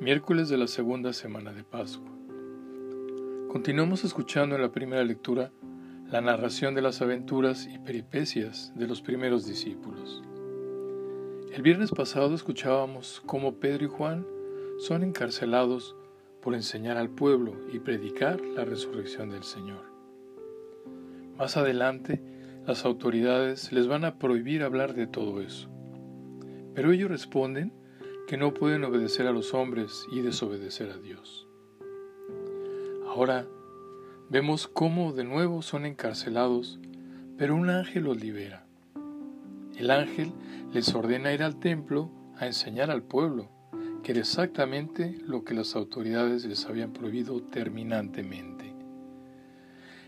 Miércoles de la segunda semana de Pascua. Continuamos escuchando en la primera lectura la narración de las aventuras y peripecias de los primeros discípulos. El viernes pasado escuchábamos cómo Pedro y Juan son encarcelados por enseñar al pueblo y predicar la resurrección del Señor. Más adelante, las autoridades les van a prohibir hablar de todo eso. Pero ellos responden que no pueden obedecer a los hombres y desobedecer a Dios. Ahora vemos cómo de nuevo son encarcelados, pero un ángel los libera. El ángel les ordena ir al templo a enseñar al pueblo, que era exactamente lo que las autoridades les habían prohibido terminantemente.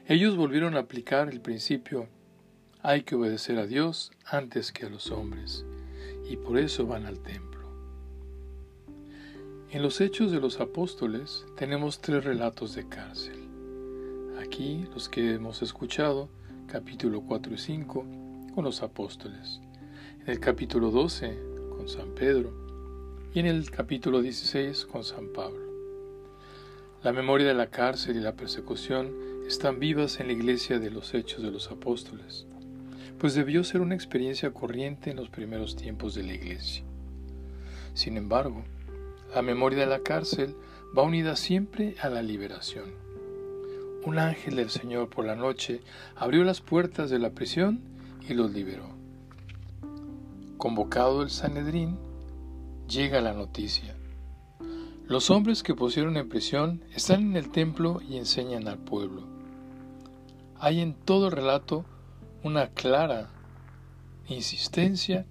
Ellos volvieron a aplicar el principio hay que obedecer a Dios antes que a los hombres, y por eso van al templo. En los Hechos de los Apóstoles tenemos tres relatos de cárcel. Aquí los que hemos escuchado, capítulo 4 y 5, con los apóstoles. En el capítulo 12, con San Pedro. Y en el capítulo 16, con San Pablo. La memoria de la cárcel y la persecución están vivas en la iglesia de los Hechos de los Apóstoles, pues debió ser una experiencia corriente en los primeros tiempos de la iglesia. Sin embargo, la memoria de la cárcel va unida siempre a la liberación. Un ángel del Señor por la noche abrió las puertas de la prisión y los liberó. Convocado el Sanedrín, llega la noticia. Los hombres que pusieron en prisión están en el templo y enseñan al pueblo. Hay en todo el relato una clara insistencia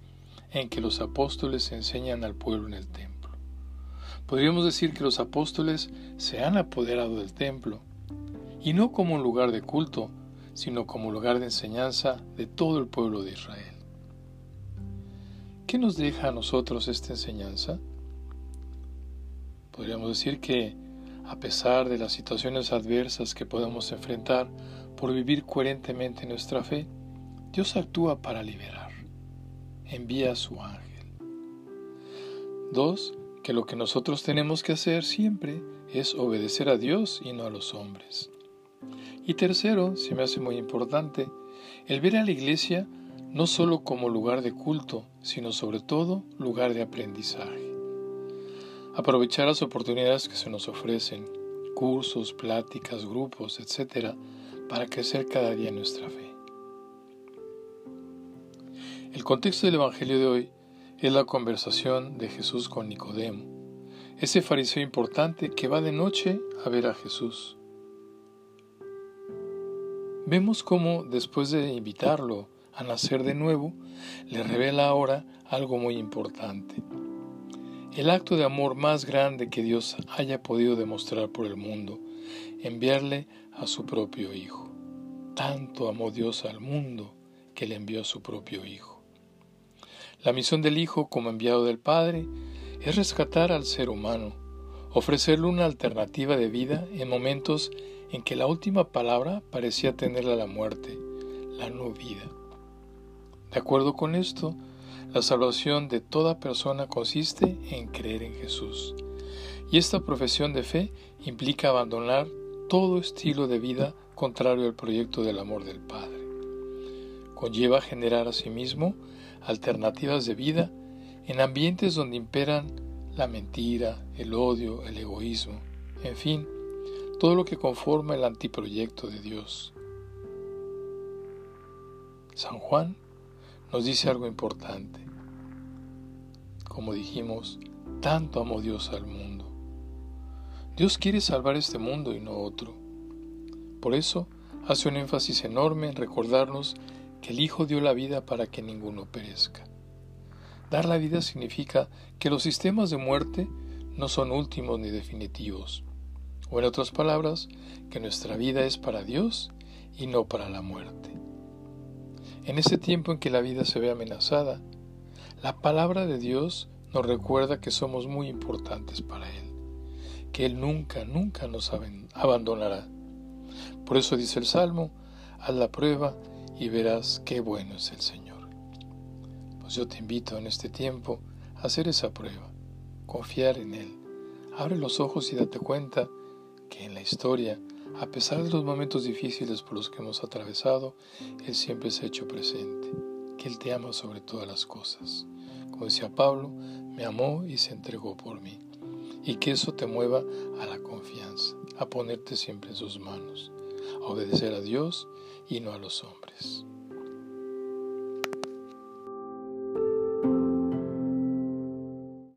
en que los apóstoles enseñan al pueblo en el templo. Podríamos decir que los apóstoles se han apoderado del templo, y no como un lugar de culto, sino como lugar de enseñanza de todo el pueblo de Israel. ¿Qué nos deja a nosotros esta enseñanza? Podríamos decir que, a pesar de las situaciones adversas que podemos enfrentar por vivir coherentemente nuestra fe, Dios actúa para liberar. Envía a su ángel. Dos, que lo que nosotros tenemos que hacer siempre es obedecer a Dios y no a los hombres. Y tercero, se me hace muy importante, el ver a la iglesia no solo como lugar de culto, sino sobre todo lugar de aprendizaje. Aprovechar las oportunidades que se nos ofrecen, cursos, pláticas, grupos, etc., para crecer cada día nuestra fe. El contexto del Evangelio de hoy es la conversación de Jesús con Nicodemo, ese fariseo importante que va de noche a ver a Jesús. Vemos cómo después de invitarlo a nacer de nuevo, le revela ahora algo muy importante. El acto de amor más grande que Dios haya podido demostrar por el mundo, enviarle a su propio Hijo. Tanto amó Dios al mundo que le envió a su propio Hijo. La misión del Hijo como enviado del Padre es rescatar al ser humano, ofrecerle una alternativa de vida en momentos en que la última palabra parecía tenerla la muerte, la no vida. De acuerdo con esto, la salvación de toda persona consiste en creer en Jesús. Y esta profesión de fe implica abandonar todo estilo de vida contrario al proyecto del amor del Padre. Conlleva generar a sí mismo alternativas de vida en ambientes donde imperan la mentira, el odio, el egoísmo, en fin, todo lo que conforma el antiproyecto de Dios. San Juan nos dice algo importante. Como dijimos, tanto amó Dios al mundo. Dios quiere salvar este mundo y no otro. Por eso hace un énfasis enorme en recordarnos que el Hijo dio la vida para que ninguno perezca. Dar la vida significa que los sistemas de muerte no son últimos ni definitivos, o en otras palabras, que nuestra vida es para Dios y no para la muerte. En ese tiempo en que la vida se ve amenazada, la palabra de Dios nos recuerda que somos muy importantes para Él, que Él nunca, nunca nos abandonará. Por eso dice el Salmo, haz la prueba y verás qué bueno es el Señor. Pues yo te invito en este tiempo a hacer esa prueba, confiar en Él, Abre los ojos y date cuenta que en la historia, a pesar de los momentos difíciles por los que hemos atravesado, Él siempre se ha hecho presente, que Él te ama sobre todas las cosas. Como decía Pablo, me amó y se entregó por mí. Y que eso te mueva a la confianza, a ponerte siempre en sus manos, obedecer a Dios y no a los hombres.